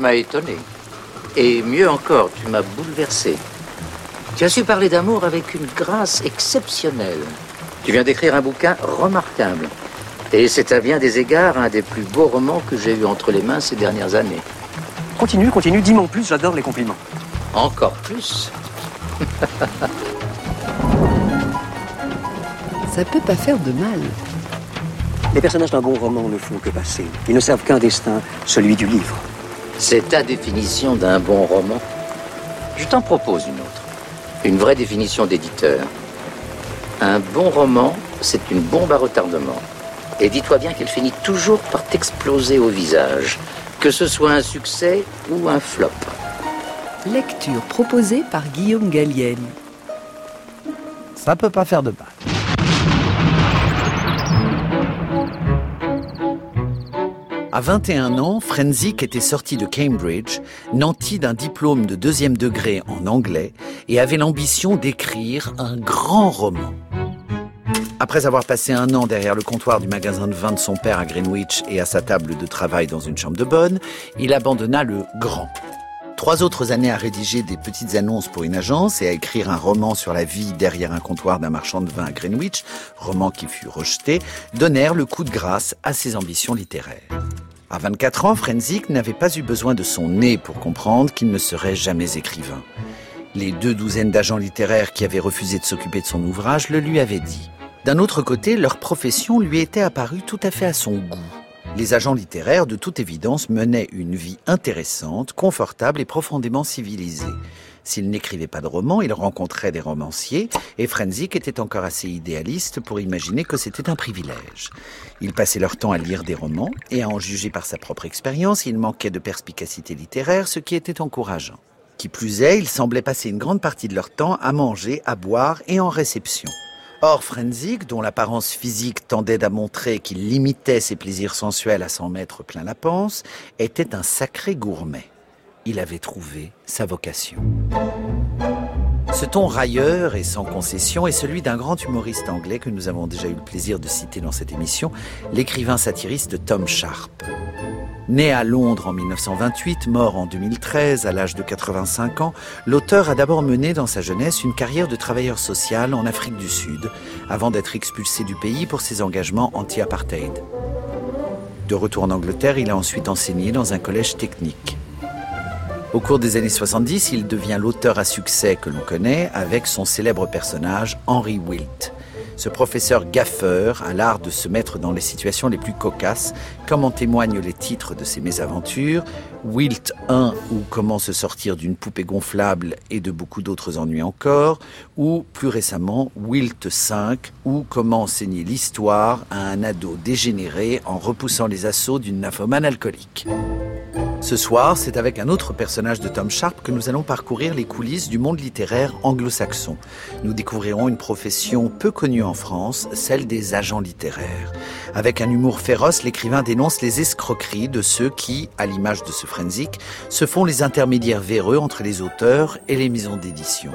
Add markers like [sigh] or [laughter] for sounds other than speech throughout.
m'as étonné. Et mieux encore, tu m'as bouleversé. Tu as su parler d'amour avec une grâce exceptionnelle. Tu viens d'écrire un bouquin remarquable. Et c'est à bien des égards un des plus beaux romans que j'ai eu entre les mains ces dernières années. Continue, continue, dis-moi en plus, j'adore les compliments. Encore plus [laughs] Ça peut pas faire de mal. Les personnages d'un bon roman ne font que passer. Ils ne servent qu'un destin, celui du livre. C'est ta définition d'un bon roman Je t'en propose une autre. Une vraie définition d'éditeur. Un bon roman, c'est une bombe à retardement. Et dis-toi bien qu'elle finit toujours par t'exploser au visage, que ce soit un succès ou un flop. Lecture proposée par Guillaume Gallienne. Ça peut pas faire de mal. À 21 ans, Frenzik était sorti de Cambridge, nanti d'un diplôme de deuxième degré en anglais et avait l'ambition d'écrire un grand roman. Après avoir passé un an derrière le comptoir du magasin de vin de son père à Greenwich et à sa table de travail dans une chambre de bonne, il abandonna le grand. Trois autres années à rédiger des petites annonces pour une agence et à écrire un roman sur la vie derrière un comptoir d'un marchand de vin à Greenwich, roman qui fut rejeté, donnèrent le coup de grâce à ses ambitions littéraires. À 24 ans, Frenzik n'avait pas eu besoin de son nez pour comprendre qu'il ne serait jamais écrivain. Les deux douzaines d'agents littéraires qui avaient refusé de s'occuper de son ouvrage le lui avaient dit. D'un autre côté, leur profession lui était apparue tout à fait à son goût. Les agents littéraires, de toute évidence, menaient une vie intéressante, confortable et profondément civilisée. S'il n'écrivait pas de romans, il rencontrait des romanciers, et Frenzik était encore assez idéaliste pour imaginer que c'était un privilège. Ils passaient leur temps à lire des romans, et à en juger par sa propre expérience, il manquait de perspicacité littéraire, ce qui était encourageant. Qui plus est, ils semblaient passer une grande partie de leur temps à manger, à boire et en réception. Or, Frenzik, dont l'apparence physique tendait à montrer qu'il limitait ses plaisirs sensuels à s'en mettre plein la panse, était un sacré gourmet il avait trouvé sa vocation. Ce ton railleur et sans concession est celui d'un grand humoriste anglais que nous avons déjà eu le plaisir de citer dans cette émission, l'écrivain satiriste Tom Sharp. Né à Londres en 1928, mort en 2013 à l'âge de 85 ans, l'auteur a d'abord mené dans sa jeunesse une carrière de travailleur social en Afrique du Sud, avant d'être expulsé du pays pour ses engagements anti-apartheid. De retour en Angleterre, il a ensuite enseigné dans un collège technique. Au cours des années 70, il devient l'auteur à succès que l'on connaît avec son célèbre personnage Henry Wilt. Ce professeur gaffeur a l'art de se mettre dans les situations les plus cocasses, comme en témoignent les titres de ses mésaventures, Wilt 1 ou Comment se sortir d'une poupée gonflable et de beaucoup d'autres ennuis encore, ou plus récemment Wilt 5 ou Comment enseigner l'histoire à un ado dégénéré en repoussant les assauts d'une nymphomane alcoolique. Ce soir, c'est avec un autre personnage de Tom Sharp que nous allons parcourir les coulisses du monde littéraire anglo-saxon. Nous découvrirons une profession peu connue en France, celle des agents littéraires. Avec un humour féroce, l'écrivain dénonce les escroqueries de ceux qui, à l'image de ce Se font les intermédiaires véreux entre les auteurs et les maisons d'édition.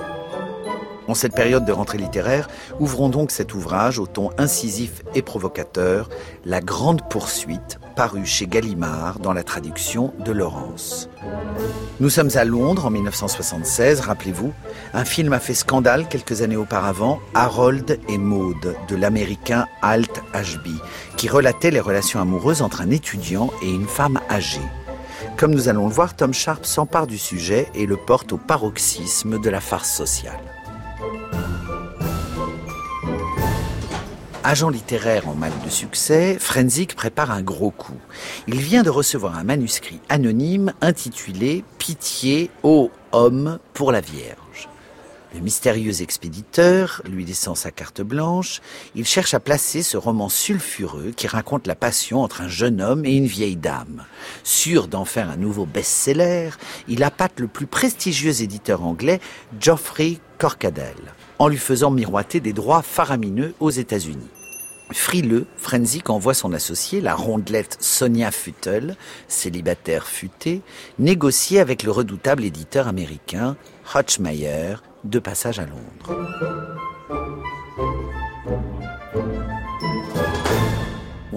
En cette période de rentrée littéraire, ouvrons donc cet ouvrage au ton incisif et provocateur, La Grande Poursuite, paru chez Gallimard dans la traduction de Laurence. Nous sommes à Londres en 1976, rappelez-vous. Un film a fait scandale quelques années auparavant, Harold et Maud, de l'américain Alt Ashby, qui relatait les relations amoureuses entre un étudiant et une femme âgée. Comme nous allons le voir, Tom Sharp s'empare du sujet et le porte au paroxysme de la farce sociale. Agent littéraire en mal de succès, Frenzik prépare un gros coup. Il vient de recevoir un manuscrit anonyme intitulé Pitié ô homme pour la Vierge. Le mystérieux expéditeur lui laissant sa carte blanche, il cherche à placer ce roman sulfureux qui raconte la passion entre un jeune homme et une vieille dame. Sûr d'en faire un nouveau best-seller, il appâte le plus prestigieux éditeur anglais, Geoffrey Corcadel, en lui faisant miroiter des droits faramineux aux États-Unis. Frileux, Frenzik envoie son associé, la rondelette Sonia Futtel, célibataire futé, négocier avec le redoutable éditeur américain Hotchmeyer, de passage à Londres.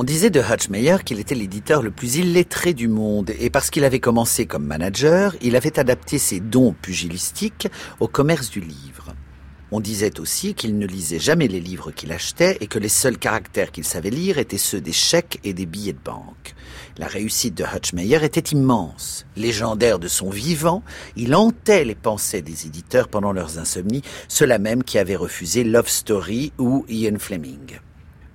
On disait de Hutchmeyer qu'il était l'éditeur le plus illettré du monde et parce qu'il avait commencé comme manager, il avait adapté ses dons pugilistiques au commerce du livre. On disait aussi qu'il ne lisait jamais les livres qu'il achetait et que les seuls caractères qu'il savait lire étaient ceux des chèques et des billets de banque. La réussite de Hutchmeyer était immense. Légendaire de son vivant, il hantait les pensées des éditeurs pendant leurs insomnies, ceux-là même qui avaient refusé Love Story ou Ian Fleming.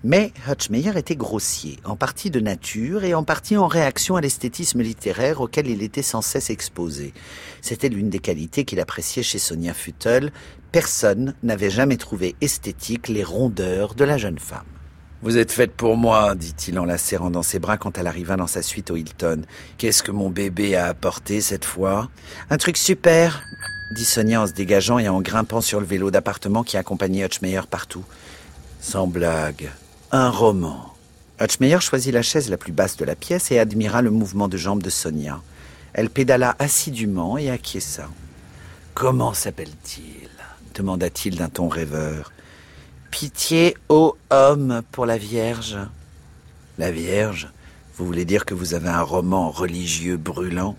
Mais Hutchmeyer était grossier, en partie de nature et en partie en réaction à l'esthétisme littéraire auquel il était sans cesse exposé. C'était l'une des qualités qu'il appréciait chez Sonia Futtel. Personne n'avait jamais trouvé esthétique les rondeurs de la jeune femme. Vous êtes faite pour moi, dit-il en la serrant dans ses bras quand elle arriva dans sa suite au Hilton. Qu'est-ce que mon bébé a apporté cette fois? Un truc super, dit Sonia en se dégageant et en grimpant sur le vélo d'appartement qui accompagnait Hutchmeyer partout. Sans blague, un roman. Hutchmeyer choisit la chaise la plus basse de la pièce et admira le mouvement de jambes de Sonia. Elle pédala assidûment et acquiesça. Comment s'appelle-t-il? Demanda-t-il d'un ton rêveur. Pitié, ô homme, pour la Vierge. La Vierge Vous voulez dire que vous avez un roman religieux brûlant?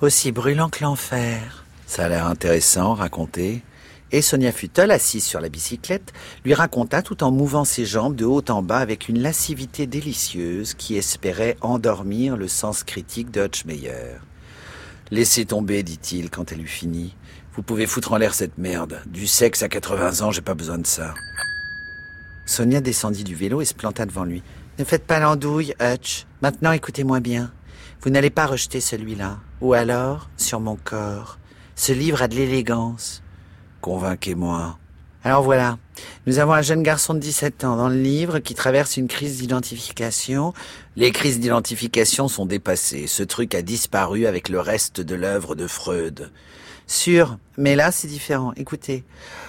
Aussi brûlant que l'enfer. Ça a l'air intéressant, racontez. Et Sonia Futtel, assise sur la bicyclette, lui raconta tout en mouvant ses jambes de haut en bas avec une lascivité délicieuse qui espérait endormir le sens critique de. Laissez tomber, dit-il quand elle eut fini. Vous pouvez foutre en l'air cette merde. Du sexe à 80 ans, j'ai pas besoin de ça. Sonia descendit du vélo et se planta devant lui. Ne faites pas l'andouille, Hutch. Maintenant, écoutez-moi bien. Vous n'allez pas rejeter celui-là. Ou alors, sur mon corps. Ce livre a de l'élégance. Convainquez-moi. Alors voilà, nous avons un jeune garçon de 17 ans dans le livre qui traverse une crise d'identification. Les crises d'identification sont dépassées. Ce truc a disparu avec le reste de l'œuvre de Freud. Sûr, mais là c'est différent. Écoutez,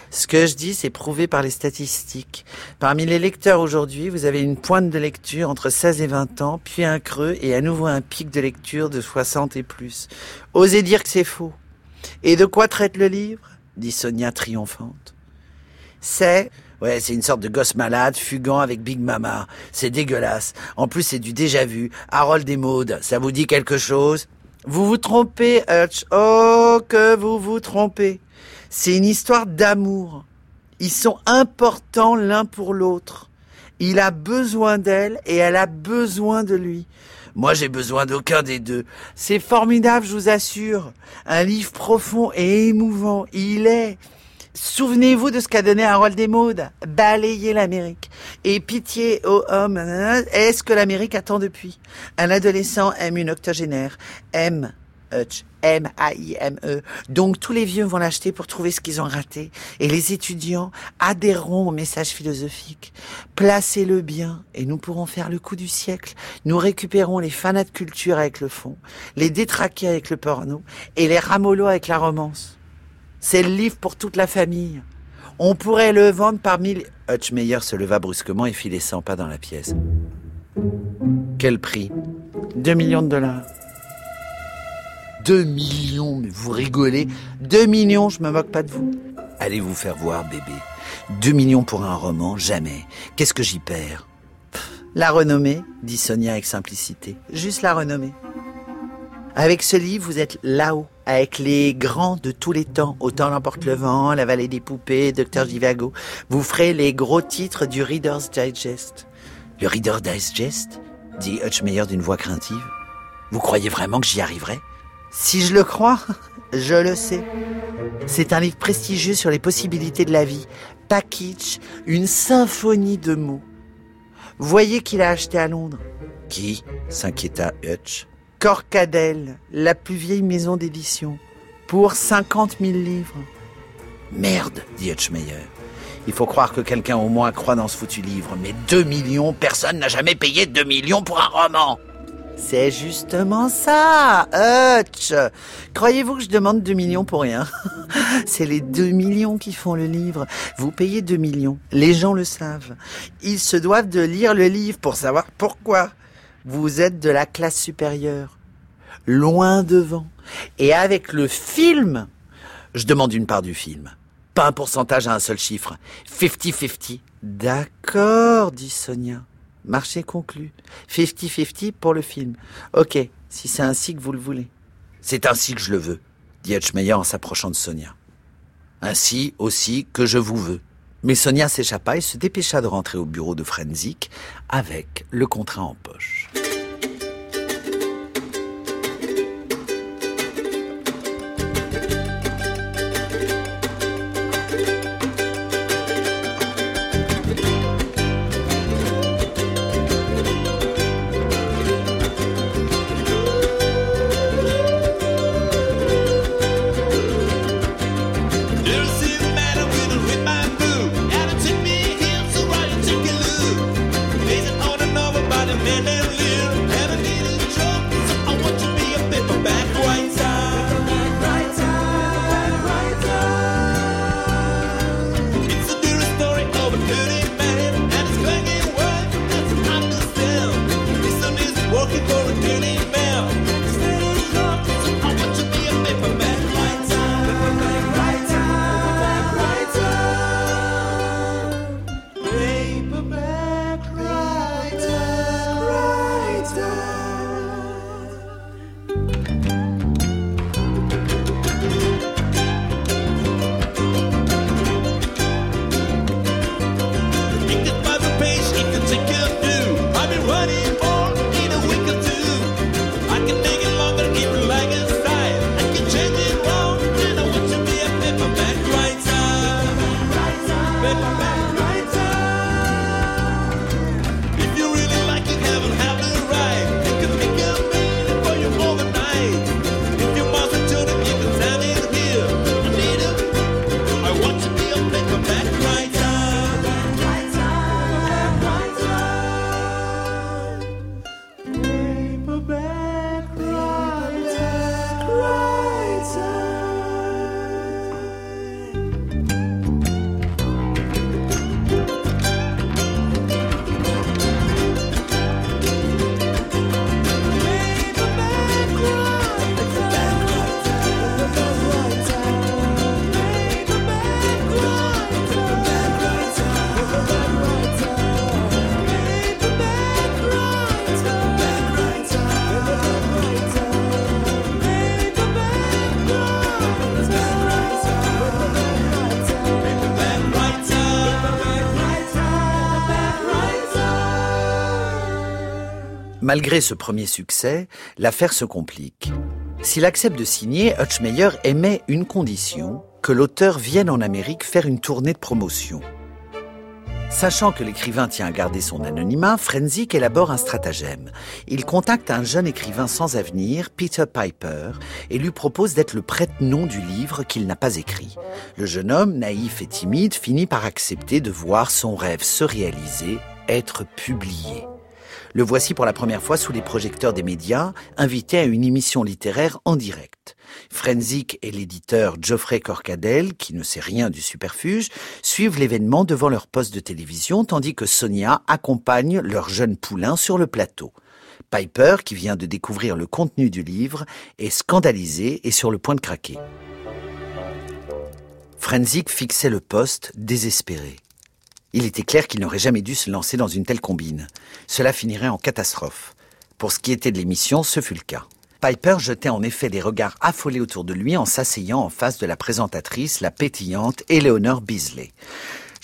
ce que je dis c'est prouvé par les statistiques. Parmi les lecteurs aujourd'hui, vous avez une pointe de lecture entre 16 et 20 ans, puis un creux et à nouveau un pic de lecture de 60 et plus. Osez dire que c'est faux. Et de quoi traite le livre? Dit Sonia triomphante. C'est Ouais, c'est une sorte de gosse malade, fugant avec Big Mama. C'est dégueulasse. En plus, c'est du déjà vu. Harold et Maud, ça vous dit quelque chose? Vous vous trompez, Hutch. Oh, que vous vous trompez. C'est une histoire d'amour. Ils sont importants l'un pour l'autre. Il a besoin d'elle et elle a besoin de lui. Moi, j'ai besoin d'aucun des deux. C'est formidable, je vous assure. Un livre profond et émouvant. Il est. Souvenez-vous de ce qu'a donné Harold et Maud. Balayer l'Amérique. Et pitié aux hommes. Est-ce que l'Amérique attend depuis? Un adolescent aime une octogénaire. Aime. Hutch. M-A-I-M-E. Donc tous les vieux vont l'acheter pour trouver ce qu'ils ont raté. Et les étudiants adhéreront au message philosophique. Placez-le bien et nous pourrons faire le coup du siècle. Nous récupérons les fanats de culture avec le fond, les détraqués avec le porno et les ramolos avec la romance. C'est le livre pour toute la famille. On pourrait le vendre par mille... Hutchmeyer se leva brusquement et fit les 100 pas dans la pièce. Quel prix? Deux millions de dollars. Deux millions, mais vous rigolez Deux millions, je me moque pas de vous. Allez vous faire voir, bébé? Deux millions pour un roman, jamais. Qu'est-ce que j'y perds? La renommée, dit Sonia avec simplicité. Juste la renommée. Avec ce livre, vous êtes là-haut, avec les grands de tous les temps. Autant l'emporte le vent, La vallée des poupées, Docteur Jivago. Vous ferez les gros titres du Reader's Digest. Le Reader's Digest? dit Hutchmeyer d'une voix craintive. Vous croyez vraiment que j'y arriverai? Si je le crois, [laughs] je le sais. C'est un livre prestigieux sur les possibilités de la vie. Kitsch, une symphonie de mots. Voyez qu'il a acheté à Londres. Qui? s'inquiéta Hutch. Corcadel, la plus vieille maison d'édition, pour 50 000 livres. Merde, dit Hutchmeyer. Il faut croire que quelqu'un au moins croit dans ce foutu livre. Mais 2 millions, personne n'a jamais payé 2 millions pour un roman. C'est justement ça, Hutch. Croyez-vous que je demande 2 millions pour rien? [laughs] C'est les 2 millions qui font le livre. Vous payez 2 millions. Les gens le savent. Ils se doivent de lire le livre pour savoir pourquoi. Vous êtes de la classe supérieure. Loin devant. Et avec le film, je demande une part du film. Pas un pourcentage à un seul chiffre. 50-50. D'accord, dit Sonia. Marché conclu. 50-50 pour le film. Ok, si c'est ainsi que vous le voulez. C'est ainsi que je le veux, dit Hutchmeyer en s'approchant de Sonia. Ainsi aussi que je vous veux. Mais Sonia s'échappa et se dépêcha de rentrer au bureau de Frenzik avec le contrat en poche. Malgré ce premier succès, l'affaire se complique. S'il accepte de signer, Hutchmeyer émet une condition, que l'auteur vienne en Amérique faire une tournée de promotion. Sachant que l'écrivain tient à garder son anonymat, Frenzik élabore un stratagème. Il contacte un jeune écrivain sans avenir, Peter Piper, et lui propose d'être le prête-nom du livre qu'il n'a pas écrit. Le jeune homme, naïf et timide, finit par accepter de voir son rêve se réaliser, être publié. Le voici pour la première fois sous les projecteurs des médias, invité à une émission littéraire en direct. Frenzik et l'éditeur Geoffrey Corcadel, qui ne sait rien du superfuge, suivent l'événement devant leur poste de télévision, tandis que Sonia accompagne leur jeune poulain sur le plateau. Piper, qui vient de découvrir le contenu du livre, est scandalisé et sur le point de craquer. Frenzik fixait le poste, désespéré. Il était clair qu'il n'aurait jamais dû se lancer dans une telle combine. Cela finirait en catastrophe. Pour ce qui était de l'émission, ce fut le cas. Piper jetait en effet des regards affolés autour de lui en s'asseyant en face de la présentatrice, la pétillante Eleanor Beasley.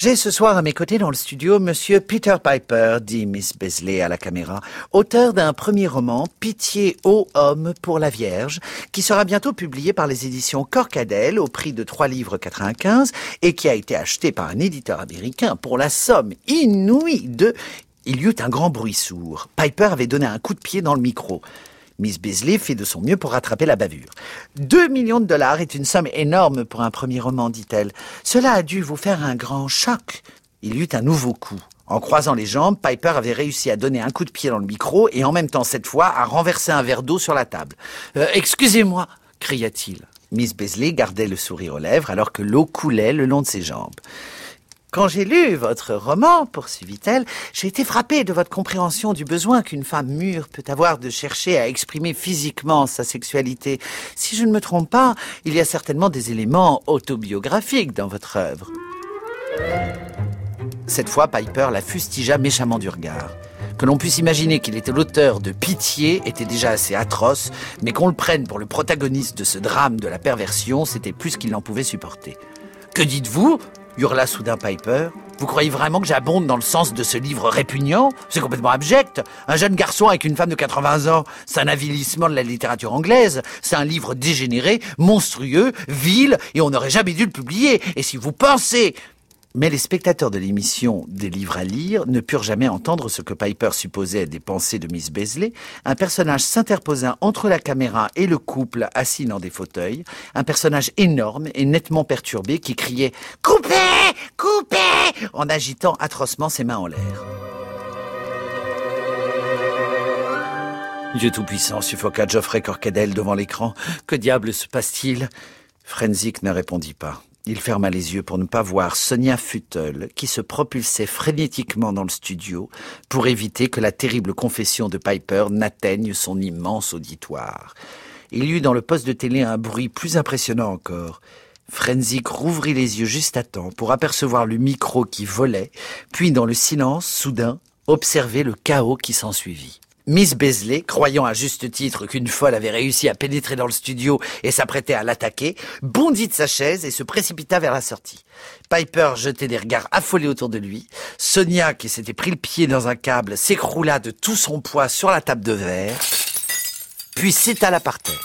J'ai ce soir à mes côtés dans le studio Monsieur Peter Piper, dit Miss Beasley à la caméra, auteur d'un premier roman, Pitié aux hommes pour la Vierge, qui sera bientôt publié par les éditions Corcadel au prix de 3 livres 95 et qui a été acheté par un éditeur américain pour la somme inouïe de... Il y eut un grand bruit sourd. Piper avait donné un coup de pied dans le micro. Miss Beasley fit de son mieux pour rattraper la bavure. Deux millions de dollars est une somme énorme pour un premier roman, dit-elle. Cela a dû vous faire un grand choc. Il y eut un nouveau coup. En croisant les jambes, Piper avait réussi à donner un coup de pied dans le micro et en même temps, cette fois, à renverser un verre d'eau sur la table. Euh, excusez-moi, cria-t-il. Miss Beasley gardait le sourire aux lèvres alors que l'eau coulait le long de ses jambes. Quand j'ai lu votre roman, poursuivit-elle, j'ai été frappée de votre compréhension du besoin qu'une femme mûre peut avoir de chercher à exprimer physiquement sa sexualité. Si je ne me trompe pas, il y a certainement des éléments autobiographiques dans votre œuvre. Cette fois, Piper la fustigea méchamment du regard. Que l'on puisse imaginer qu'il était l'auteur de Pitié était déjà assez atroce, mais qu'on le prenne pour le protagoniste de ce drame de la perversion, c'était plus qu'il n'en pouvait supporter. Que dites-vous? Hurla soudain Piper. Vous croyez vraiment que j'abonde dans le sens de ce livre répugnant? C'est complètement abject. Un jeune garçon avec une femme de 80 ans, c'est un avilissement de la littérature anglaise. C'est un livre dégénéré, monstrueux, vil, et on n'aurait jamais dû le publier. Et si vous pensez mais les spectateurs de l'émission Des livres à lire ne purent jamais entendre ce que Piper supposait des pensées de Miss Beasley. Un personnage s'interposa entre la caméra et le couple assis dans des fauteuils. Un personnage énorme et nettement perturbé qui criait « Coupez Coupez !» en agitant atrocement ses mains en l'air. Dieu Tout-Puissant suffoqua Geoffrey Corcadel devant l'écran. Que diable se passe-t-il? Frenzik ne répondit pas. Il ferma les yeux pour ne pas voir Sonia Futtel qui se propulsait frénétiquement dans le studio pour éviter que la terrible confession de Piper n'atteigne son immense auditoire. Il y eut dans le poste de télé un bruit plus impressionnant encore. Frenzik rouvrit les yeux juste à temps pour apercevoir le micro qui volait, puis dans le silence, soudain, observer le chaos qui s'ensuivit. Miss Beasley, croyant à juste titre qu'une folle avait réussi à pénétrer dans le studio et s'apprêtait à l'attaquer, bondit de sa chaise et se précipita vers la sortie. Piper jetait des regards affolés autour de lui. Sonia, qui s'était pris le pied dans un câble, s'écroula de tout son poids sur la table de verre, puis s'étala par terre.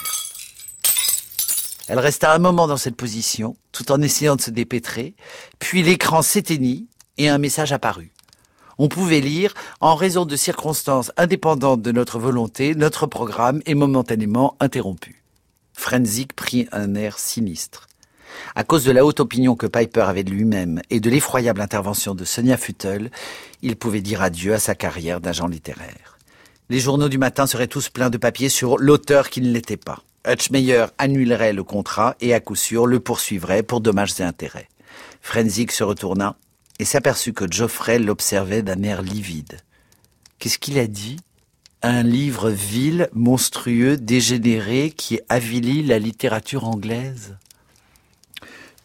Elle resta un moment dans cette position, tout en essayant de se dépêtrer, puis l'écran s'éteignit et un message apparut on pouvait lire, en raison de circonstances indépendantes de notre volonté, notre programme est momentanément interrompu. Frenzik prit un air sinistre. À cause de la haute opinion que Piper avait de lui-même et de l'effroyable intervention de Sonia Futtel, il pouvait dire adieu à sa carrière d'agent littéraire. Les journaux du matin seraient tous pleins de papiers sur l'auteur qui ne l'était pas. Hutchmeyer annulerait le contrat et à coup sûr le poursuivrait pour dommages et intérêts. Frenzik se retourna et s'aperçut que Geoffrey l'observait d'un air livide. Qu'est-ce qu'il a dit? Un livre vil, monstrueux, dégénéré qui avilit la littérature anglaise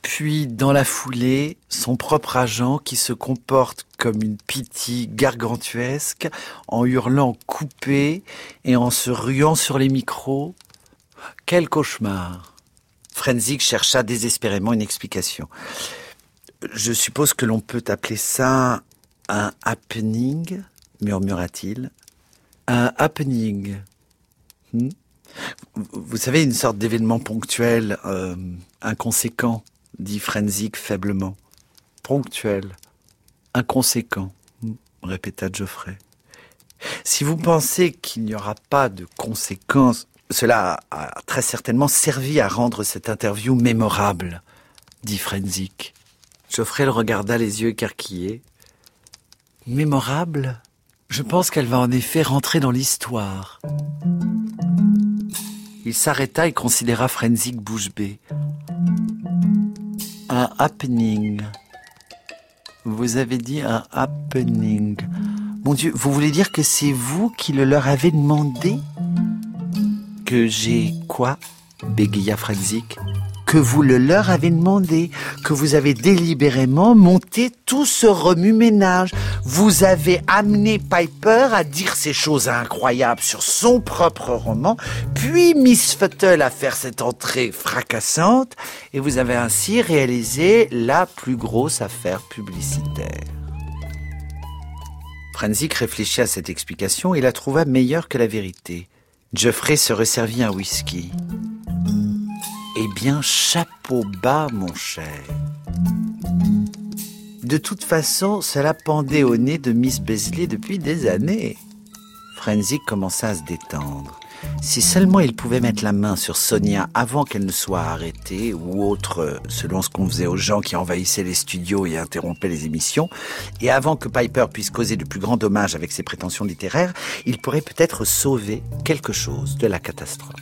puis, dans la foulée, son propre agent qui se comporte comme une pitié gargantuesque en hurlant coupé et en se ruant sur les micros. Quel cauchemar Frenzik chercha désespérément une explication je suppose que l'on peut appeler ça un happening, murmura-t-il. Un happening. Hmm? Vous savez, une sorte d'événement ponctuel, euh, inconséquent, dit Frenzik faiblement. Ponctuel, inconséquent, hmm, répéta Geoffrey. Si vous pensez qu'il n'y aura pas de conséquences, cela a très certainement servi à rendre cette interview mémorable, dit Frenzik. Geoffrey le regarda les yeux écarquillés. Mémorable Je pense qu'elle va en effet rentrer dans l'histoire. Il s'arrêta et considéra Frenzik bouche bée. Un happening. Vous avez dit un happening. Mon Dieu, vous voulez dire que c'est vous qui le leur avez demandé? Que j'ai quoi? Bégaya Frenzik que vous le leur avez demandé, que vous avez délibérément monté tout ce remue-ménage. Vous avez amené Piper à dire ces choses incroyables sur son propre roman, puis Miss Futtle à faire cette entrée fracassante, et vous avez ainsi réalisé la plus grosse affaire publicitaire. Franzik réfléchit à cette explication et la trouva meilleure que la vérité. Geoffrey se resservit un whisky. Eh bien, chapeau bas, mon cher. De toute façon, cela pendait au nez de Miss Beasley depuis des années. Frenzy commença à se détendre. Si seulement il pouvait mettre la main sur Sonia avant qu'elle ne soit arrêtée, ou autre, selon ce qu'on faisait aux gens qui envahissaient les studios et interrompaient les émissions, et avant que Piper puisse causer de plus grands dommages avec ses prétentions littéraires, il pourrait peut-être sauver quelque chose de la catastrophe.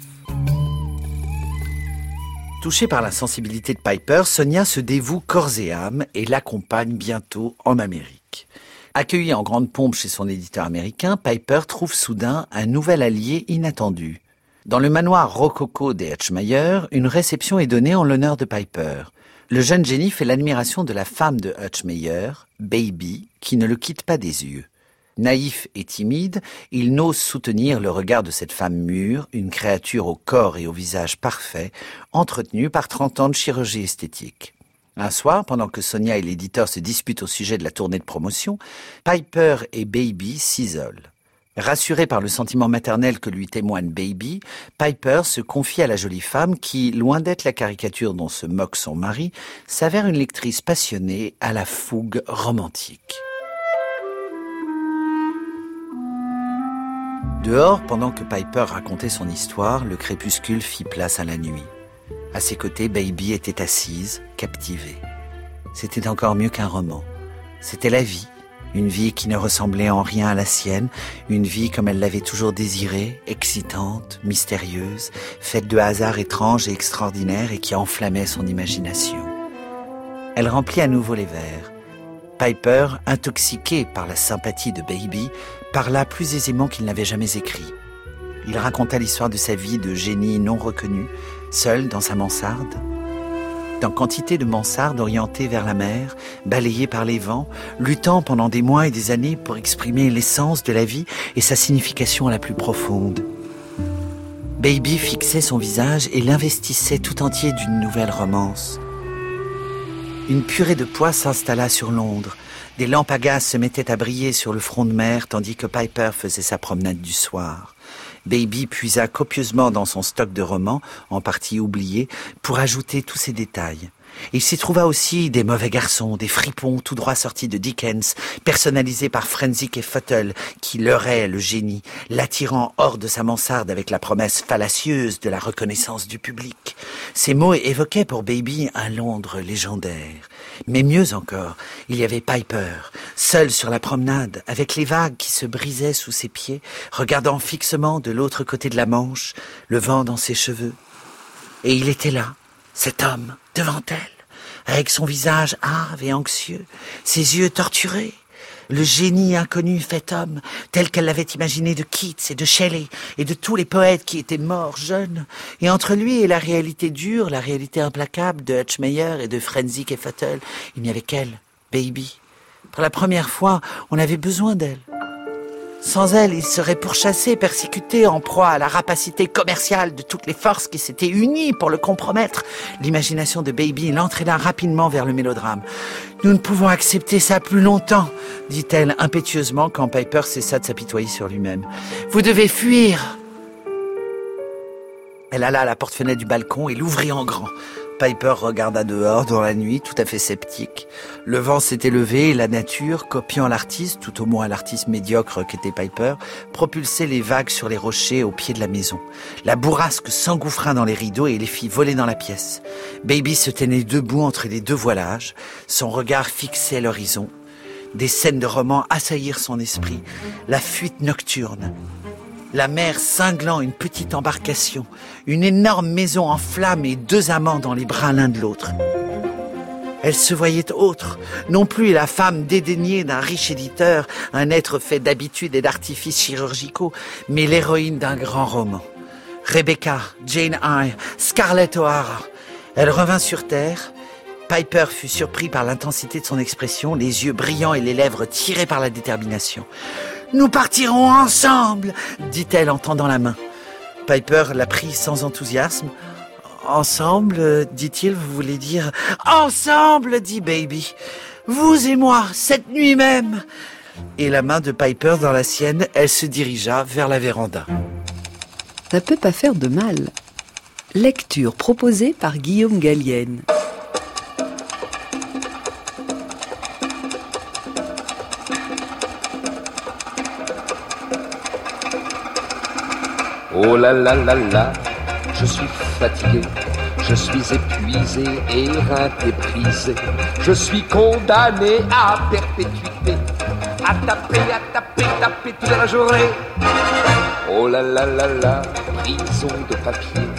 Touchée par la sensibilité de Piper, Sonia se dévoue corps et âme et l'accompagne bientôt en Amérique. Accueillie en grande pompe chez son éditeur américain, Piper trouve soudain un nouvel allié inattendu. Dans le manoir rococo des Hutchmeyer, une réception est donnée en l'honneur de Piper. Le jeune génie fait l'admiration de la femme de Hutchmeyer, Baby, qui ne le quitte pas des yeux. Naïf et timide, il n'ose soutenir le regard de cette femme mûre, une créature au corps et au visage parfait, entretenue par 30 ans de chirurgie esthétique. Un soir, pendant que Sonia et l'éditeur se disputent au sujet de la tournée de promotion, Piper et Baby s'isolent. Rassuré par le sentiment maternel que lui témoigne Baby, Piper se confie à la jolie femme qui, loin d'être la caricature dont se moque son mari, s'avère une lectrice passionnée à la fougue romantique. Dehors, pendant que Piper racontait son histoire, le crépuscule fit place à la nuit. À ses côtés, Baby était assise, captivée. C'était encore mieux qu'un roman. C'était la vie, une vie qui ne ressemblait en rien à la sienne, une vie comme elle l'avait toujours désirée, excitante, mystérieuse, faite de hasards étranges et extraordinaires et qui enflammait son imagination. Elle remplit à nouveau les vers. Piper, intoxiqué par la sympathie de Baby, parla plus aisément qu'il n'avait jamais écrit. Il raconta l'histoire de sa vie de génie non reconnu, seul dans sa mansarde. Dans quantité de mansardes orientées vers la mer, balayées par les vents, luttant pendant des mois et des années pour exprimer l'essence de la vie et sa signification la plus profonde. Baby fixait son visage et l'investissait tout entier d'une nouvelle romance. Une purée de poids s'installa sur Londres. Des lampes à gaz se mettaient à briller sur le front de mer tandis que Piper faisait sa promenade du soir. Baby puisa copieusement dans son stock de romans, en partie oubliés, pour ajouter tous ces détails. Il s'y trouva aussi des mauvais garçons, des fripons tout droit sortis de Dickens, personnalisés par Frenzik et Futtle, qui leurraient le génie, l'attirant hors de sa mansarde avec la promesse fallacieuse de la reconnaissance du public. Ces mots évoquaient pour Baby un Londres légendaire. Mais mieux encore, il y avait Piper, seul sur la promenade, avec les vagues qui se brisaient sous ses pieds, regardant fixement de l'autre côté de la Manche, le vent dans ses cheveux. Et il était là, cet homme, devant elle, avec son visage hâve et anxieux, ses yeux torturés, le génie inconnu fait homme, tel qu'elle l'avait imaginé de Keats et de Shelley et de tous les poètes qui étaient morts jeunes, et entre lui et la réalité dure, la réalité implacable de Hutchmeyer et de Frenzik et Futtle, il n'y avait qu'elle, Baby. Pour la première fois, on avait besoin d'elle. Sans elle, il serait pourchassé, persécuté, en proie à la rapacité commerciale de toutes les forces qui s'étaient unies pour le compromettre. L'imagination de Baby l'entraîna rapidement vers le mélodrame. Nous ne pouvons accepter ça plus longtemps, dit-elle impétueusement quand Piper cessa de s'apitoyer sur lui-même. Vous devez fuir. Elle alla à la porte-fenêtre du balcon et l'ouvrit en grand. Piper regarda dehors dans la nuit, tout à fait sceptique. Le vent s'était levé et la nature, copiant l'artiste, tout au moins l'artiste médiocre qu'était Piper, propulsait les vagues sur les rochers au pied de la maison. La bourrasque s'engouffra dans les rideaux et les fit voler dans la pièce. Baby se tenait debout entre les deux voilages, son regard fixait l'horizon. Des scènes de romans assaillirent son esprit. La fuite nocturne, la mer cinglant une petite embarcation, une énorme maison en flammes et deux amants dans les bras l'un de l'autre. Elle se voyait autre, non plus la femme dédaignée d'un riche éditeur, un être fait d'habitudes et d'artifices chirurgicaux, mais l'héroïne d'un grand roman. Rebecca, Jane Eyre, Scarlett O'Hara. Elle revint sur terre. Piper fut surpris par l'intensité de son expression, les yeux brillants et les lèvres tirées par la détermination. Nous partirons ensemble, dit-elle en tendant la main. Piper la prit sans enthousiasme. Ensemble, dit-il, vous voulez dire Ensemble, dit Baby. Vous et moi, cette nuit même. Et la main de Piper dans la sienne, elle se dirigea vers la véranda. Ça peut pas faire de mal. Lecture proposée par Guillaume Gallienne. Oh là là là là, je suis fatigué, je suis épuisé, éreinté, brisé. Je suis condamné à perpétuité, à taper, à taper, taper toute la journée. Oh là là là là, prison de papier,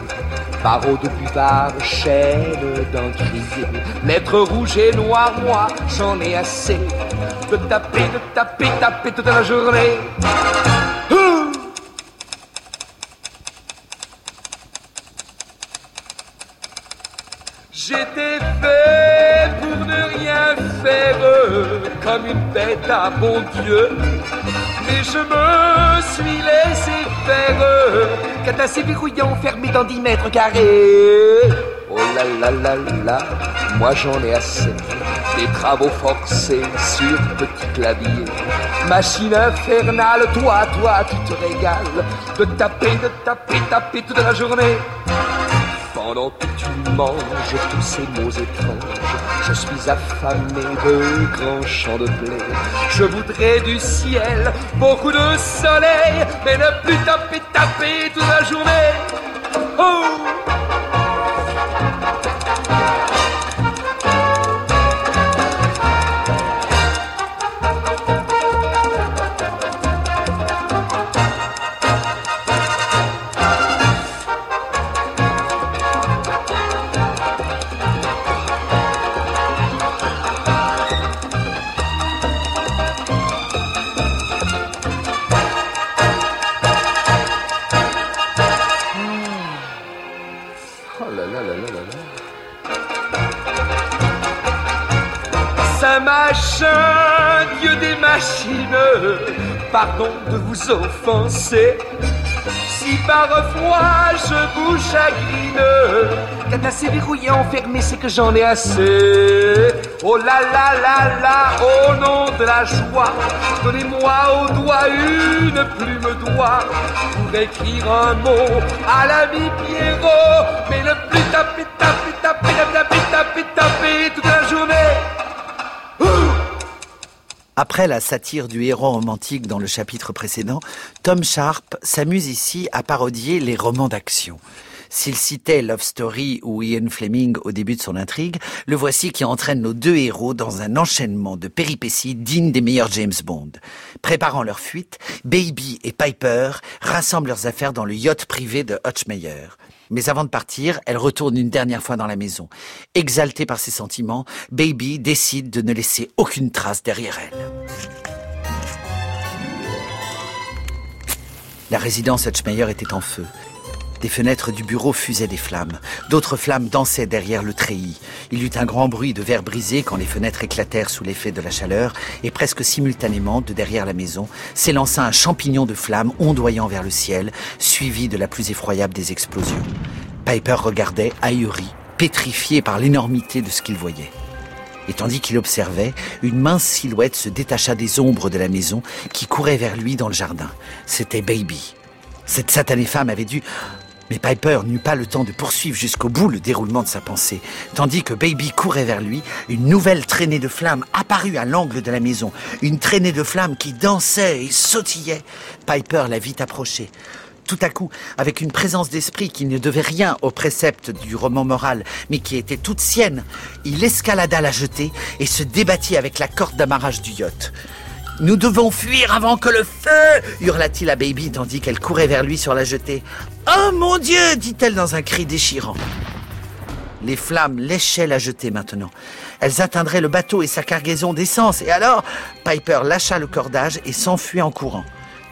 barreaux de buvard, chaîne d'un crier. Lettres rouges et noires, moi j'en ai assez de taper, de taper, taper toute la journée. J'étais fait pour ne rien faire comme une bête à bon Dieu. mais je me suis laissé faire. Cadenassé verrouillant, fermé dans 10 mètres carrés. Oh là là là là, moi j'en ai assez. Des travaux forcés sur petit clavier. Machine infernale, toi, toi, tu te régales. De taper, de taper, taper toute la journée. Pendant que tu manges tous ces mots étranges, je suis affamé de grands champs de blé. Je voudrais du ciel, beaucoup de soleil, mais ne plus taper, taper toute la journée. Oh! Oh là là là là là là. Saint machin, Dieu des machines, pardon de vous offenser. Si parfois je vous chagrine, cadenassé, verrouillé, enfermé, c'est que j'en ai assez. Oh là là là là, au nom de la joie, donnez-moi au doigt une plume d'oie pour écrire un mot à l'ami Pierrot, mais ne plus taper, taper, taper, taper, taper, taper toute la journée. Après la satire du héros romantique dans le chapitre précédent, Tom Sharp s'amuse ici à parodier les romans d'action. S'il citait Love Story ou Ian Fleming au début de son intrigue, le voici qui entraîne nos deux héros dans un enchaînement de péripéties dignes des meilleurs James Bond. Préparant leur fuite, Baby et Piper rassemblent leurs affaires dans le yacht privé de Hutchmeyer. Mais avant de partir, elle retourne une dernière fois dans la maison. Exaltée par ses sentiments, Baby décide de ne laisser aucune trace derrière elle. La résidence Hutchmeyer était en feu. Des fenêtres du bureau fusaient des flammes. D'autres flammes dansaient derrière le treillis. Il y eut un grand bruit de verre brisé quand les fenêtres éclatèrent sous l'effet de la chaleur et presque simultanément, de derrière la maison, s'élança un champignon de flammes ondoyant vers le ciel, suivi de la plus effroyable des explosions. Piper regardait, ahuri, pétrifié par l'énormité de ce qu'il voyait. Et tandis qu'il observait, une mince silhouette se détacha des ombres de la maison qui courait vers lui dans le jardin. C'était Baby. Cette satanée femme avait dû... Mais Piper n'eut pas le temps de poursuivre jusqu'au bout le déroulement de sa pensée. Tandis que Baby courait vers lui, une nouvelle traînée de flammes apparut à l'angle de la maison. Une traînée de flammes qui dansait et sautillait. Piper la vit approcher. Tout à coup, avec une présence d'esprit qui ne devait rien au précepte du roman moral, mais qui était toute sienne, il escalada la jetée et se débattit avec la corde d'amarrage du yacht. Nous devons fuir avant que le feu hurla-t-il à Baby tandis qu'elle courait vers lui sur la jetée. Oh mon Dieu dit-elle dans un cri déchirant. Les flammes léchaient la jetée maintenant. Elles atteindraient le bateau et sa cargaison d'essence. Et alors, Piper lâcha le cordage et s'enfuit en courant.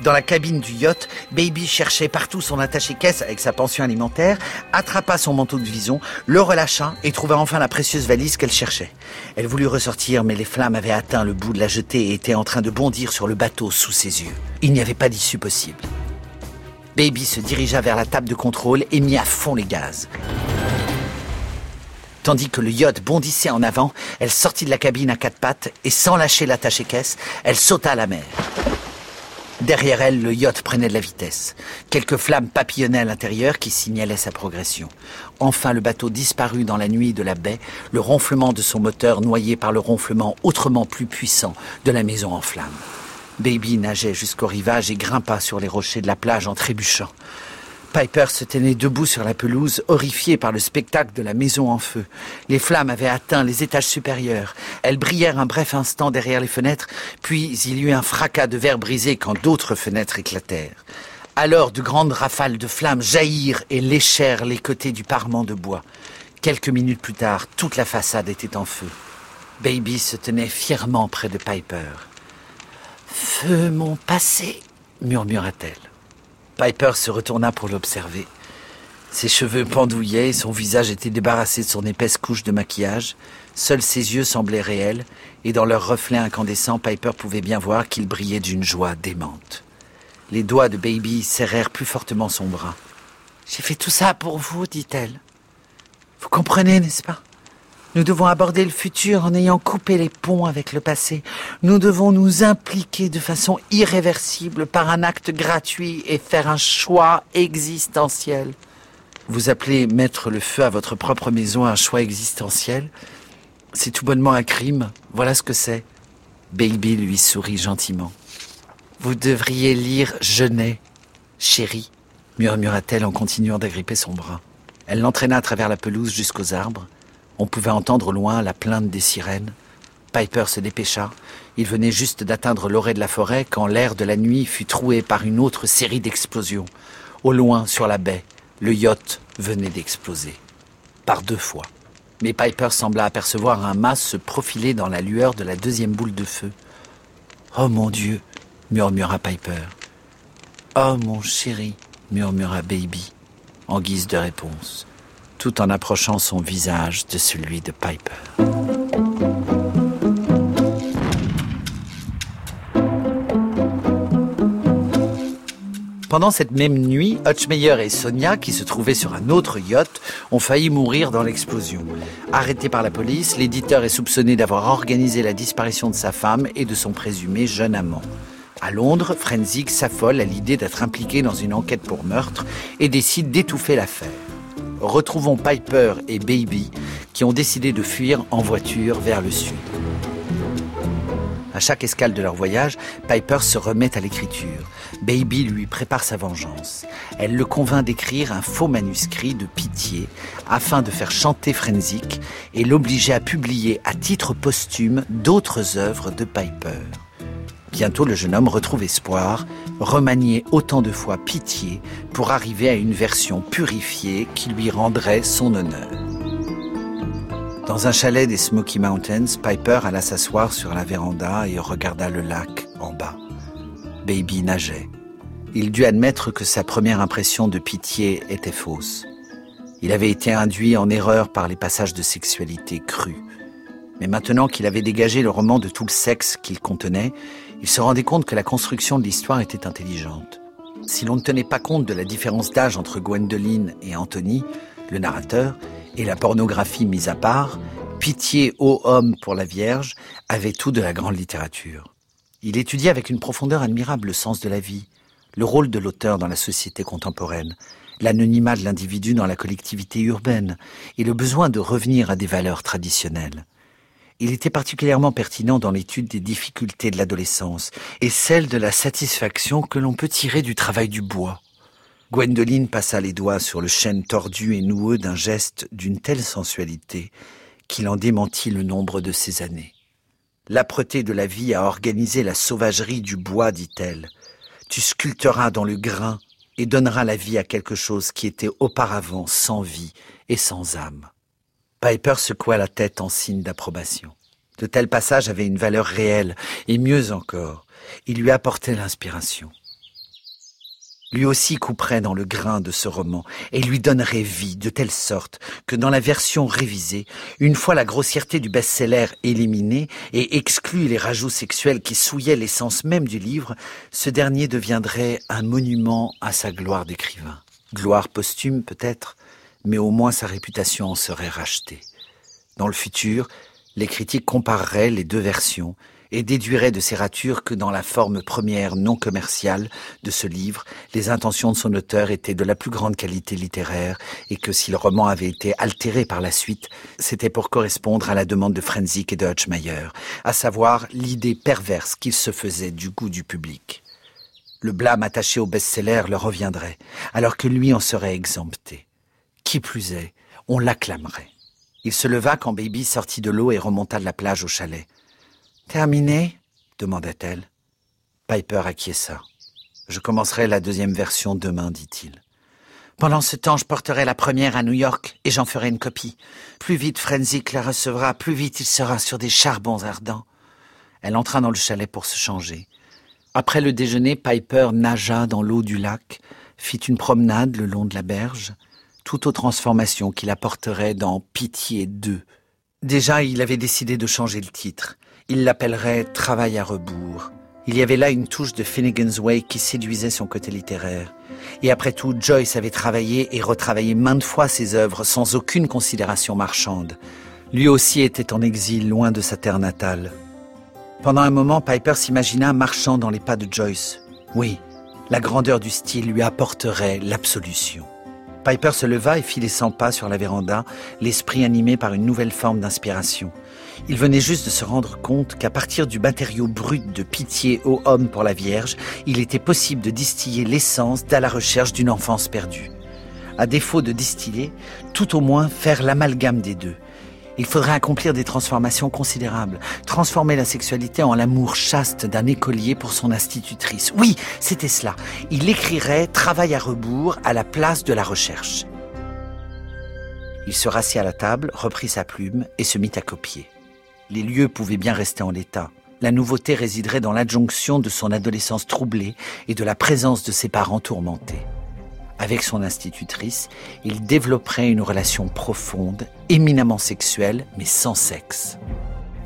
Dans la cabine du yacht, Baby cherchait partout son attaché-caisse avec sa pension alimentaire, attrapa son manteau de vison, le relâcha et trouva enfin la précieuse valise qu'elle cherchait. Elle voulut ressortir, mais les flammes avaient atteint le bout de la jetée et étaient en train de bondir sur le bateau sous ses yeux. Il n'y avait pas d'issue possible. Baby se dirigea vers la table de contrôle et mit à fond les gaz. Tandis que le yacht bondissait en avant, elle sortit de la cabine à quatre pattes et sans lâcher l'attaché-caisse, elle sauta à la mer. Derrière elle, le yacht prenait de la vitesse. Quelques flammes papillonnaient à l'intérieur qui signalaient sa progression. Enfin, le bateau disparut dans la nuit de la baie, le ronflement de son moteur noyé par le ronflement autrement plus puissant de la maison en flammes. Baby nageait jusqu'au rivage et grimpa sur les rochers de la plage en trébuchant. Piper se tenait debout sur la pelouse, horrifiée par le spectacle de la maison en feu. Les flammes avaient atteint les étages supérieurs. Elles brillèrent un bref instant derrière les fenêtres, puis il y eut un fracas de verre brisé quand d'autres fenêtres éclatèrent. Alors de grandes rafales de flammes jaillirent et léchèrent les côtés du parement de bois. Quelques minutes plus tard, toute la façade était en feu. Baby se tenait fièrement près de Piper. Feu mon passé, murmura-t-elle. Piper se retourna pour l'observer. Ses cheveux pendouillaient, son visage était débarrassé de son épaisse couche de maquillage. Seuls ses yeux semblaient réels, et dans leur reflet incandescent, Piper pouvait bien voir qu'il brillait d'une joie démente. Les doigts de Baby serrèrent plus fortement son bras. J'ai fait tout ça pour vous, dit-elle. Vous comprenez, n'est-ce pas? Nous devons aborder le futur en ayant coupé les ponts avec le passé. Nous devons nous impliquer de façon irréversible par un acte gratuit et faire un choix existentiel. Vous appelez mettre le feu à votre propre maison un choix existentiel? C'est tout bonnement un crime. Voilà ce que c'est. Baby lui sourit gentiment. Vous devriez lire Genet, chérie, murmura-t-elle en continuant d'agripper son bras. Elle l'entraîna à travers la pelouse jusqu'aux arbres. On pouvait entendre au loin la plainte des sirènes. Piper se dépêcha. Il venait juste d'atteindre l'orée de la forêt quand l'air de la nuit fut troué par une autre série d'explosions. Au loin, sur la baie, le yacht venait d'exploser. Par deux fois. Mais Piper sembla apercevoir un mât se profiler dans la lueur de la deuxième boule de feu. Oh mon Dieu, murmura Piper. Oh mon chéri, murmura Baby, en guise de réponse, tout en approchant son visage de celui de Piper. Pendant cette même nuit, Hutchmeyer et Sonia, qui se trouvaient sur un autre yacht, ont failli mourir dans l'explosion. Arrêté par la police, l'éditeur est soupçonné d'avoir organisé la disparition de sa femme et de son présumé jeune amant. À Londres, Frenzik s'affole à l'idée d'être impliqué dans une enquête pour meurtre et décide d'étouffer l'affaire. Retrouvons Piper et Baby qui ont décidé de fuir en voiture vers le sud. À chaque escale de leur voyage, Piper se remet à l'écriture. Baby lui prépare sa vengeance. Elle le convainc d'écrire un faux manuscrit de pitié afin de faire chanter Frenzik et l'obliger à publier à titre posthume d'autres œuvres de Piper. Bientôt, le jeune homme retrouve espoir, remanier autant de fois pitié pour arriver à une version purifiée qui lui rendrait son honneur. Dans un chalet des Smoky Mountains, Piper alla s'asseoir sur la véranda et regarda le lac en bas. Baby nageait. Il dut admettre que sa première impression de pitié était fausse. Il avait été induit en erreur par les passages de sexualité crus. Mais maintenant qu'il avait dégagé le roman de tout le sexe qu'il contenait, il se rendait compte que la construction de l'histoire était intelligente. Si l'on ne tenait pas compte de la différence d'âge entre Gwendoline et Anthony, le narrateur, et la pornographie mise à part, Pitié ô homme pour la Vierge avait tout de la grande littérature. Il étudiait avec une profondeur admirable le sens de la vie, le rôle de l'auteur dans la société contemporaine, l'anonymat de l'individu dans la collectivité urbaine et le besoin de revenir à des valeurs traditionnelles. Il était particulièrement pertinent dans l'étude des difficultés de l'adolescence et celle de la satisfaction que l'on peut tirer du travail du bois. Gwendoline passa les doigts sur le chêne tordu et noueux d'un geste d'une telle sensualité qu'il en démentit le nombre de ses années. L'âpreté de la vie a organisé la sauvagerie du bois, dit-elle. Tu sculpteras dans le grain et donneras la vie à quelque chose qui était auparavant sans vie et sans âme. Piper secoua la tête en signe d'approbation. De tels passages avaient une valeur réelle, et mieux encore, ils lui apportaient l'inspiration lui aussi couperait dans le grain de ce roman et lui donnerait vie de telle sorte que dans la version révisée, une fois la grossièreté du best-seller éliminée et exclus les rajouts sexuels qui souillaient l'essence même du livre, ce dernier deviendrait un monument à sa gloire d'écrivain. Gloire posthume peut-être, mais au moins sa réputation en serait rachetée. Dans le futur, les critiques compareraient les deux versions et déduirait de ces ratures que dans la forme première non commerciale de ce livre, les intentions de son auteur étaient de la plus grande qualité littéraire et que si le roman avait été altéré par la suite, c'était pour correspondre à la demande de Frenzik et de Hutchmeyer, à savoir l'idée perverse qu'il se faisait du goût du public. Le blâme attaché au best-seller leur reviendrait, alors que lui en serait exempté. Qui plus est, on l'acclamerait. Il se leva quand Baby sortit de l'eau et remonta de la plage au chalet. Terminé demanda-t-elle. Piper acquiesça. Je commencerai la deuxième version demain, dit-il. Pendant ce temps, je porterai la première à New York et j'en ferai une copie. Plus vite Frenzik la recevra, plus vite il sera sur des charbons ardents. Elle entra dans le chalet pour se changer. Après le déjeuner, Piper nagea dans l'eau du lac, fit une promenade le long de la berge. Tout aux transformations qu'il apporterait dans Pitié 2. Déjà, il avait décidé de changer le titre. Il l'appellerait Travail à rebours. Il y avait là une touche de Finnegan's Way qui séduisait son côté littéraire. Et après tout, Joyce avait travaillé et retravaillé maintes fois ses œuvres sans aucune considération marchande. Lui aussi était en exil loin de sa terre natale. Pendant un moment, Piper s'imagina marchant dans les pas de Joyce. Oui, la grandeur du style lui apporterait l'absolution. Piper se leva et fit les 100 pas sur la véranda, l'esprit animé par une nouvelle forme d'inspiration. Il venait juste de se rendre compte qu'à partir du matériau brut de pitié au homme pour la Vierge, il était possible de distiller l'essence d'à la recherche d'une enfance perdue. À défaut de distiller, tout au moins faire l'amalgame des deux. Il faudrait accomplir des transformations considérables, transformer la sexualité en l'amour chaste d'un écolier pour son institutrice. Oui, c'était cela. Il écrirait Travail à rebours à la place de la recherche. Il se rassit à la table, reprit sa plume et se mit à copier. Les lieux pouvaient bien rester en l'état. La nouveauté résiderait dans l'adjonction de son adolescence troublée et de la présence de ses parents tourmentés. Avec son institutrice, il développerait une relation profonde, éminemment sexuelle, mais sans sexe.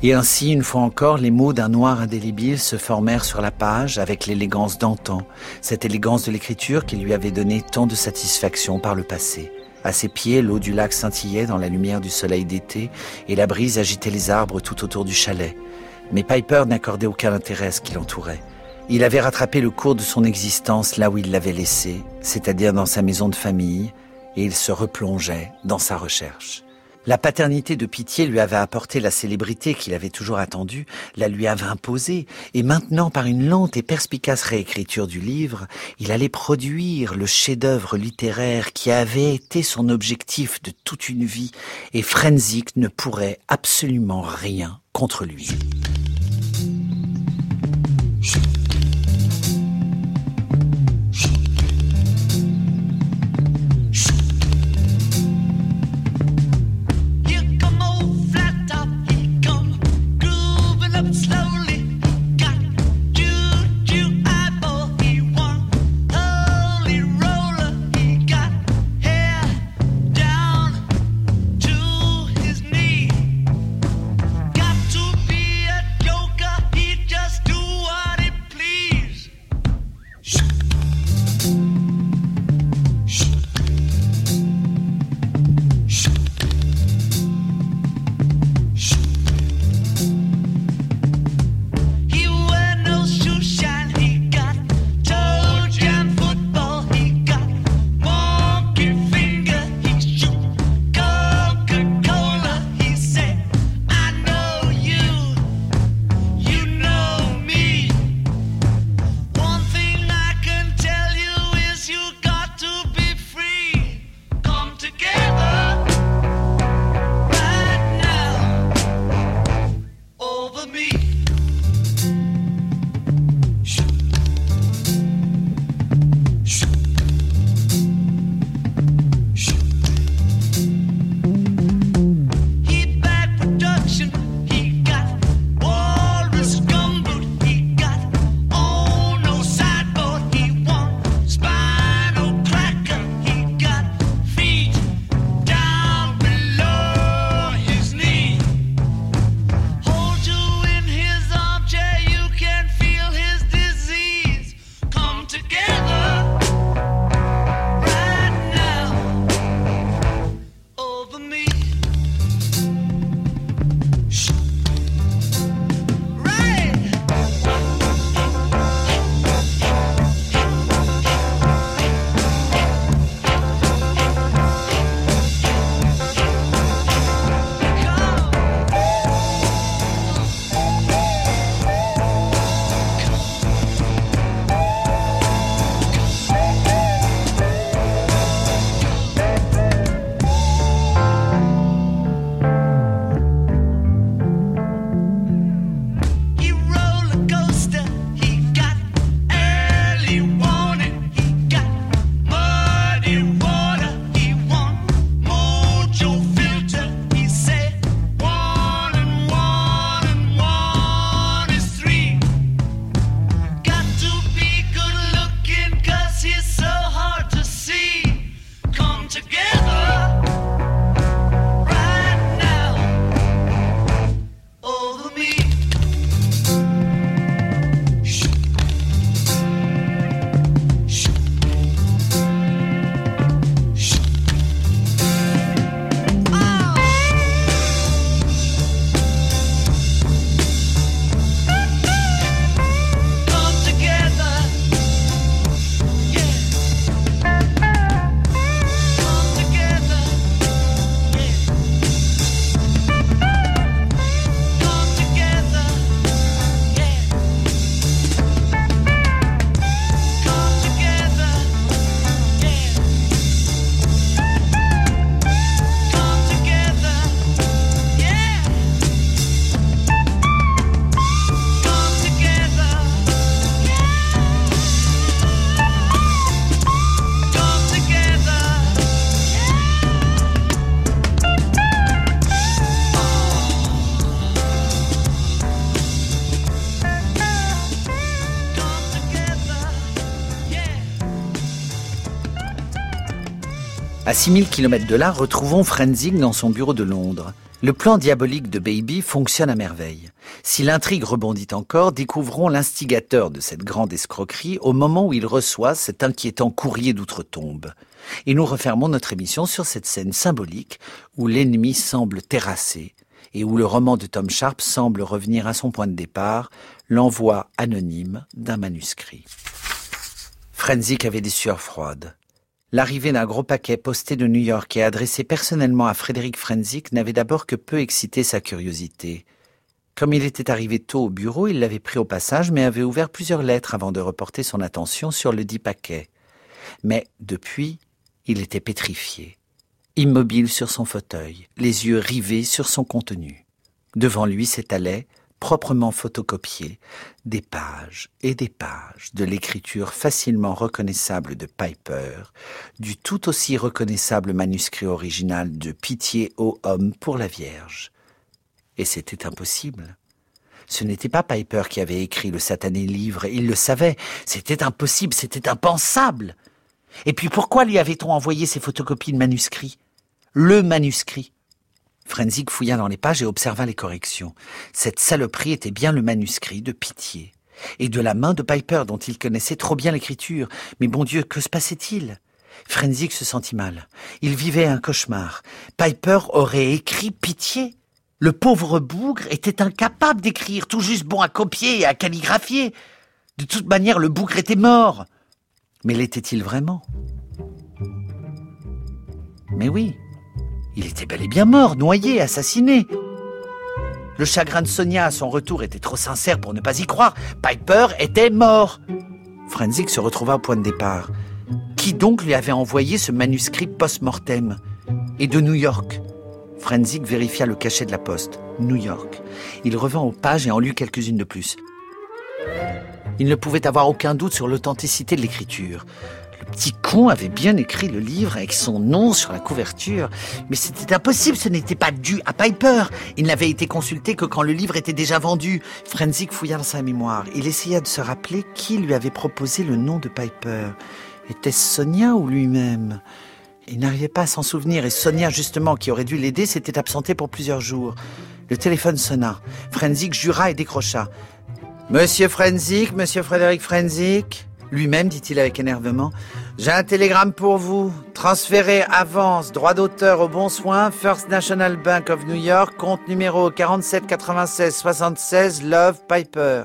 Et ainsi, une fois encore, les mots d'un noir indélébile se formèrent sur la page avec l'élégance d'antan, cette élégance de l'écriture qui lui avait donné tant de satisfaction par le passé. À ses pieds, l'eau du lac scintillait dans la lumière du soleil d'été et la brise agitait les arbres tout autour du chalet. Mais Piper n'accordait aucun intérêt à ce qui l'entourait. Il avait rattrapé le cours de son existence là où il l'avait laissé, c'est-à-dire dans sa maison de famille, et il se replongeait dans sa recherche. La paternité de pitié lui avait apporté la célébrité qu'il avait toujours attendue, la lui avait imposée, et maintenant, par une lente et perspicace réécriture du livre, il allait produire le chef-d'œuvre littéraire qui avait été son objectif de toute une vie, et Frenzik ne pourrait absolument rien contre lui. 6000 km de là, retrouvons Frenzig dans son bureau de Londres. Le plan diabolique de Baby fonctionne à merveille. Si l'intrigue rebondit encore, découvrons l'instigateur de cette grande escroquerie au moment où il reçoit cet inquiétant courrier d'outre-tombe. Et nous refermons notre émission sur cette scène symbolique où l'ennemi semble terrassé et où le roman de Tom Sharp semble revenir à son point de départ, l'envoi anonyme d'un manuscrit. Frenzik avait des sueurs froides. L'arrivée d'un gros paquet posté de New York et adressé personnellement à Frédéric Frenzik n'avait d'abord que peu excité sa curiosité. Comme il était arrivé tôt au bureau, il l'avait pris au passage, mais avait ouvert plusieurs lettres avant de reporter son attention sur le dit paquet. Mais, depuis, il était pétrifié, immobile sur son fauteuil, les yeux rivés sur son contenu. Devant lui s'étalait, proprement photocopié, des pages et des pages de l'écriture facilement reconnaissable de Piper, du tout aussi reconnaissable manuscrit original de Pitié aux hommes pour la Vierge. Et c'était impossible. Ce n'était pas Piper qui avait écrit le satané livre, il le savait, c'était impossible, c'était impensable. Et puis pourquoi lui avait-on envoyé ces photocopies de manuscrits? Le manuscrit Frenzik fouilla dans les pages et observa les corrections. Cette saloperie était bien le manuscrit de pitié. Et de la main de Piper, dont il connaissait trop bien l'écriture. Mais bon Dieu, que se passait-il? Frenzik se sentit mal. Il vivait un cauchemar. Piper aurait écrit pitié? Le pauvre bougre était incapable d'écrire, tout juste bon à copier et à calligraphier. De toute manière, le bougre était mort. Mais l'était-il vraiment? Mais oui, il était bel et bien mort, noyé, assassiné. Le chagrin de Sonia à son retour était trop sincère pour ne pas y croire. Piper était mort. Frenzik se retrouva au point de départ. Qui donc lui avait envoyé ce manuscrit post-mortem? Et de New York Frenzik vérifia le cachet de la poste. New York. Il revint aux pages et en lut quelques-unes de plus. Il ne pouvait avoir aucun doute sur l'authenticité de l'écriture. Petit con avait bien écrit le livre avec son nom sur la couverture. Mais c'était impossible, ce n'était pas dû à Piper. Il n'avait été consulté que quand le livre était déjà vendu. Frenzik fouilla dans sa mémoire. Il essaya de se rappeler qui lui avait proposé le nom de Piper. Était-ce Sonia ou lui-même? Il n'arrivait pas à s'en souvenir et Sonia, justement, qui aurait dû l'aider, s'était absentée pour plusieurs jours. Le téléphone sonna. Frenzik jura et décrocha. Monsieur Frenzik, monsieur Frédéric Frenzik lui-même, dit-il avec énervement, j'ai un télégramme pour vous. Transférez avance, droit d'auteur au bon soin, First National Bank of New York, compte numéro 47 96 76, Love Piper.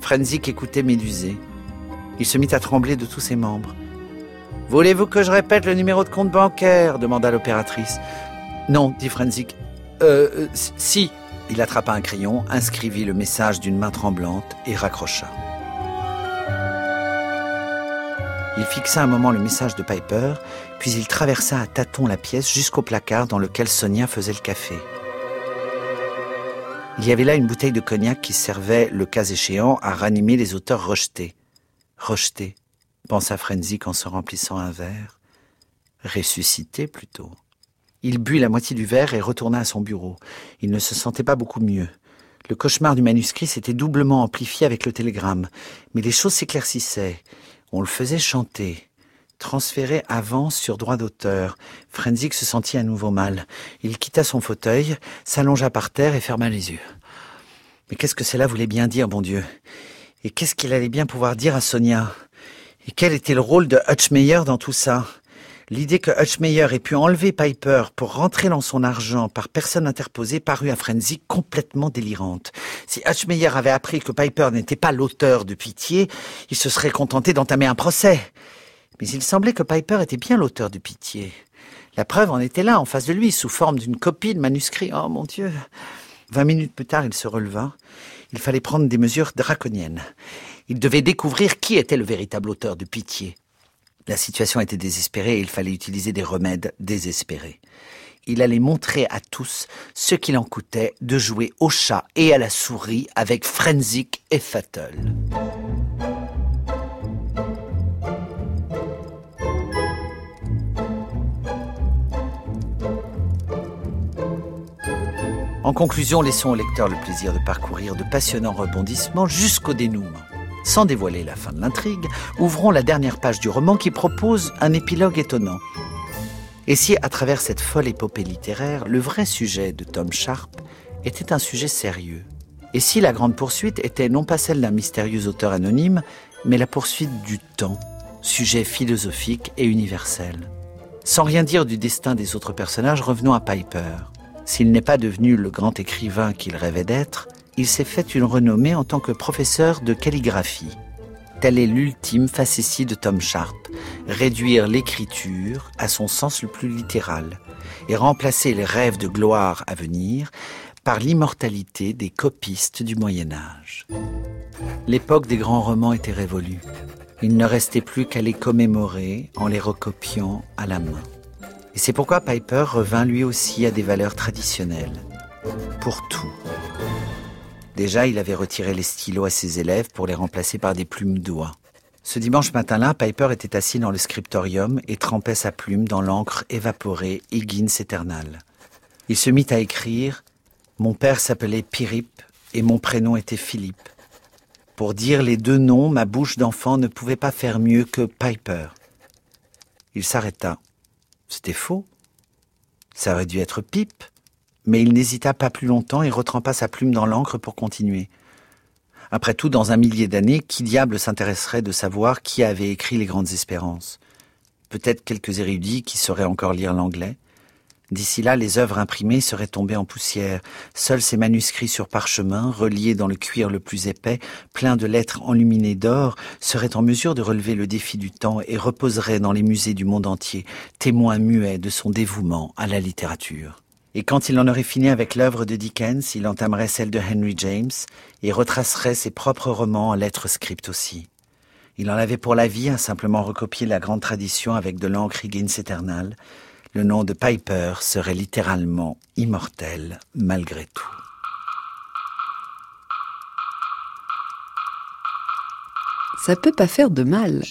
Frenzik écoutait médusé. Il se mit à trembler de tous ses membres. Voulez-vous que je répète le numéro de compte bancaire? demanda l'opératrice. Non, dit Frenzik. Euh, euh, si. Il attrapa un crayon, inscrivit le message d'une main tremblante et raccrocha. Il fixa un moment le message de Piper, puis il traversa à tâtons la pièce jusqu'au placard dans lequel Sonia faisait le café. Il y avait là une bouteille de cognac qui servait, le cas échéant, à ranimer les auteurs rejetés. Rejetés, pensa Frenzik en se remplissant un verre. Ressuscité plutôt. Il but la moitié du verre et retourna à son bureau. Il ne se sentait pas beaucoup mieux. Le cauchemar du manuscrit s'était doublement amplifié avec le télégramme, mais les choses s'éclaircissaient. On le faisait chanter. Transféré avance sur droit d'auteur. Frenzik se sentit à nouveau mal. Il quitta son fauteuil, s'allongea par terre et ferma les yeux. Mais qu'est-ce que cela voulait bien dire, bon Dieu? Et qu'est-ce qu'il allait bien pouvoir dire à Sonia? Et quel était le rôle de Hutchmeyer dans tout ça? L'idée que Hutchmeyer ait pu enlever Piper pour rentrer dans son argent par personne interposée parut à Frenzy complètement délirante. Si Hutchmeyer avait appris que Piper n'était pas l'auteur de Pitié, il se serait contenté d'entamer un procès. Mais il semblait que Piper était bien l'auteur de Pitié. La preuve en était là, en face de lui, sous forme d'une copie de manuscrit. Oh mon Dieu Vingt minutes plus tard, il se releva. Il fallait prendre des mesures draconiennes. Il devait découvrir qui était le véritable auteur de Pitié. La situation était désespérée et il fallait utiliser des remèdes désespérés. Il allait montrer à tous ce qu'il en coûtait de jouer au chat et à la souris avec Frenzik et Fatal. En conclusion, laissons au lecteur le plaisir de parcourir de passionnants rebondissements jusqu'au dénouement. Sans dévoiler la fin de l'intrigue, ouvrons la dernière page du roman qui propose un épilogue étonnant. Et si, à travers cette folle épopée littéraire, le vrai sujet de Tom Sharp était un sujet sérieux? Et si la grande poursuite était non pas celle d'un mystérieux auteur anonyme, mais la poursuite du temps, sujet philosophique et universel? Sans rien dire du destin des autres personnages, revenons à Piper. S'il n'est pas devenu le grand écrivain qu'il rêvait d'être, il s'est fait une renommée en tant que professeur de calligraphie. Telle est l'ultime facétie de Tom Sharp, réduire l'écriture à son sens le plus littéral et remplacer les rêves de gloire à venir par l'immortalité des copistes du Moyen Âge. L'époque des grands romans était révolue. Il ne restait plus qu'à les commémorer en les recopiant à la main. Et c'est pourquoi Piper revint lui aussi à des valeurs traditionnelles. Pour tout. Déjà, il avait retiré les stylos à ses élèves pour les remplacer par des plumes d'oie. Ce dimanche matin-là, Piper était assis dans le scriptorium et trempait sa plume dans l'encre évaporée Higgins éternal. Il se mit à écrire Mon père s'appelait Pirip et mon prénom était Philippe. Pour dire les deux noms, ma bouche d'enfant ne pouvait pas faire mieux que Piper. Il s'arrêta. C'était faux. Ça aurait dû être Pipe mais il n'hésita pas plus longtemps et retrempa sa plume dans l'encre pour continuer. Après tout, dans un millier d'années, qui diable s'intéresserait de savoir qui avait écrit les grandes espérances? Peut-être quelques érudits qui sauraient encore lire l'anglais? D'ici là, les œuvres imprimées seraient tombées en poussière. Seuls ces manuscrits sur parchemin, reliés dans le cuir le plus épais, pleins de lettres enluminées d'or, seraient en mesure de relever le défi du temps et reposeraient dans les musées du monde entier, témoins muets de son dévouement à la littérature. Et quand il en aurait fini avec l'œuvre de Dickens, il entamerait celle de Henry James et retracerait ses propres romans en lettres script aussi. Il en avait pour la vie à simplement recopier la grande tradition avec de l'encre Higgins éternelle. Le nom de Piper serait littéralement immortel malgré tout. Ça peut pas faire de mal.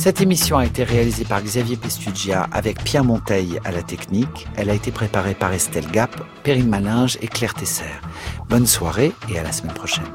Cette émission a été réalisée par Xavier Pestugia avec Pierre Monteil à la technique. Elle a été préparée par Estelle Gap, Perrine Malinge et Claire Tesser. Bonne soirée et à la semaine prochaine.